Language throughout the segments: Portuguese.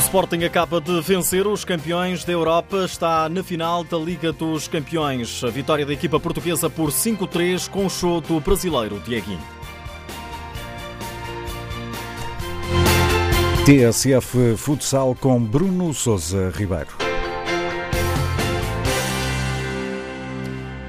Sporting acaba de vencer os campeões da Europa, está na final da Liga dos Campeões. A vitória da equipa portuguesa por 5-3 com o show do brasileiro Dieguinho. TSF Futsal com Bruno Souza Ribeiro.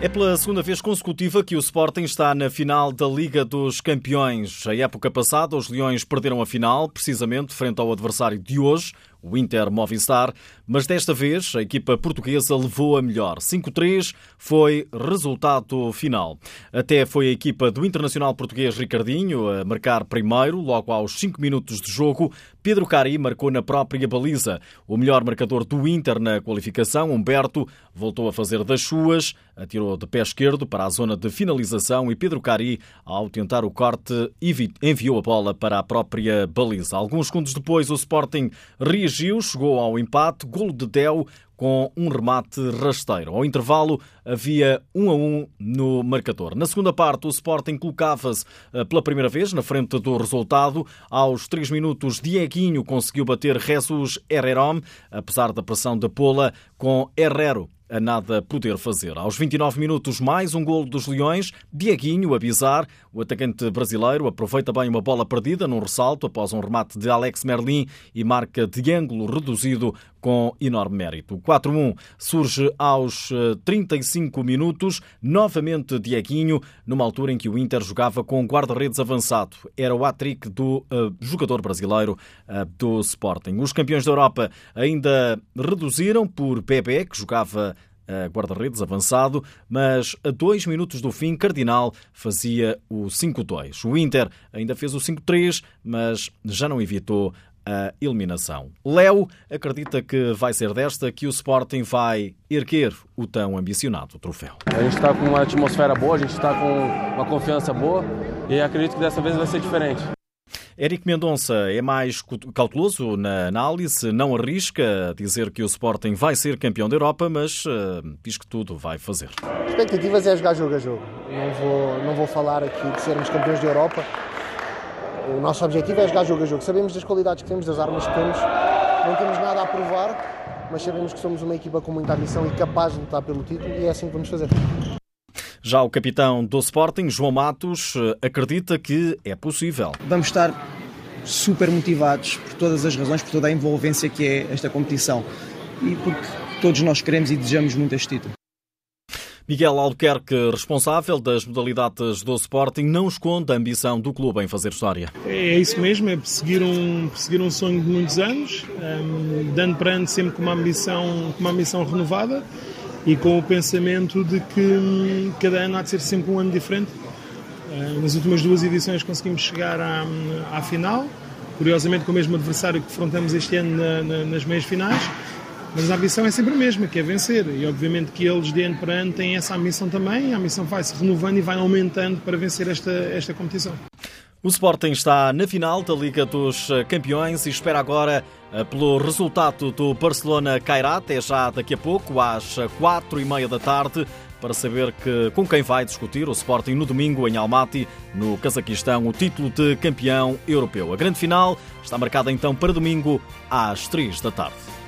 É pela segunda vez consecutiva que o Sporting está na final da Liga dos Campeões. A época passada, os Leões perderam a final, precisamente frente ao adversário de hoje, o Inter Movistar, mas desta vez a equipa portuguesa levou a melhor. 5-3 foi resultado final. Até foi a equipa do internacional português Ricardinho a marcar primeiro, logo aos 5 minutos de jogo. Pedro Cari marcou na própria baliza. O melhor marcador do Inter na qualificação, Humberto, voltou a fazer das suas, atirou de pé esquerdo para a zona de finalização e Pedro Cari, ao tentar o corte, enviou a bola para a própria baliza. Alguns segundos depois, o Sporting reagiu reagiu, chegou ao empate, golo de Del com um remate rasteiro. Ao intervalo havia 1 a 1 no marcador. Na segunda parte, o Sporting colocava-se eh, pela primeira vez na frente do resultado. Aos 3 minutos, Dieguinho conseguiu bater Jesus Herrerom, apesar da pressão da Pola, com Herrero a nada poder fazer. Aos 29 minutos, mais um golo dos Leões. Dieguinho, a bizar, o atacante brasileiro, aproveita bem uma bola perdida num ressalto após um remate de Alex Merlin e marca de ângulo reduzido com enorme mérito. 4-1 surge aos 35 eh, minutos, novamente Dieguinho, numa altura em que o Inter jogava com guarda-redes avançado. Era o hat-trick do uh, jogador brasileiro uh, do Sporting. Os campeões da Europa ainda reduziram por Pepe, que jogava guarda-redes avançado, mas a dois minutos do fim, Cardinal fazia o 5-2. O Inter ainda fez o 5-3, mas já não evitou a eliminação. Léo acredita que vai ser desta que o Sporting vai erguer o tão ambicionado troféu. A gente está com uma atmosfera boa, a gente está com uma confiança boa e acredito que dessa vez vai ser diferente. Eric Mendonça é mais cauteloso na análise, não arrisca dizer que o Sporting vai ser campeão da Europa, mas uh, diz que tudo vai fazer. Expectativas é jogar jogo a jogo. Não vou, não vou falar aqui de sermos campeões da Europa, o nosso objetivo é jogar jogo a jogo. Sabemos das qualidades que temos, das armas que temos, não temos nada a provar, mas sabemos que somos uma equipa com muita ambição e capaz de lutar pelo título e é assim que vamos fazer. Já o capitão do Sporting, João Matos, acredita que é possível. Vamos estar super motivados por todas as razões, por toda a envolvência que é esta competição e porque todos nós queremos e desejamos muito este título. Miguel Albuquerque, responsável das modalidades do Sporting, não esconde a ambição do clube em fazer história. É isso mesmo, é perseguir um, perseguir um sonho de muitos anos, um, dando para ano sempre com uma ambição, com uma ambição renovada e com o pensamento de que um, cada ano há de ser sempre um ano diferente. Uh, nas últimas duas edições conseguimos chegar à, à final, curiosamente com o mesmo adversário que defrontamos este ano na, na, nas meias finais mas a ambição é sempre a mesma, que é vencer. E obviamente que eles de ano para ano têm essa ambição também. A ambição vai se renovando e vai aumentando para vencer esta, esta competição. O Sporting está na final da Liga dos Campeões e espera agora eh, pelo resultado do Barcelona Cairá, até já daqui a pouco, às quatro e meia da tarde, para saber que, com quem vai discutir o Sporting no domingo em Almaty, no Cazaquistão, o título de campeão europeu. A grande final está marcada então para domingo às três da tarde.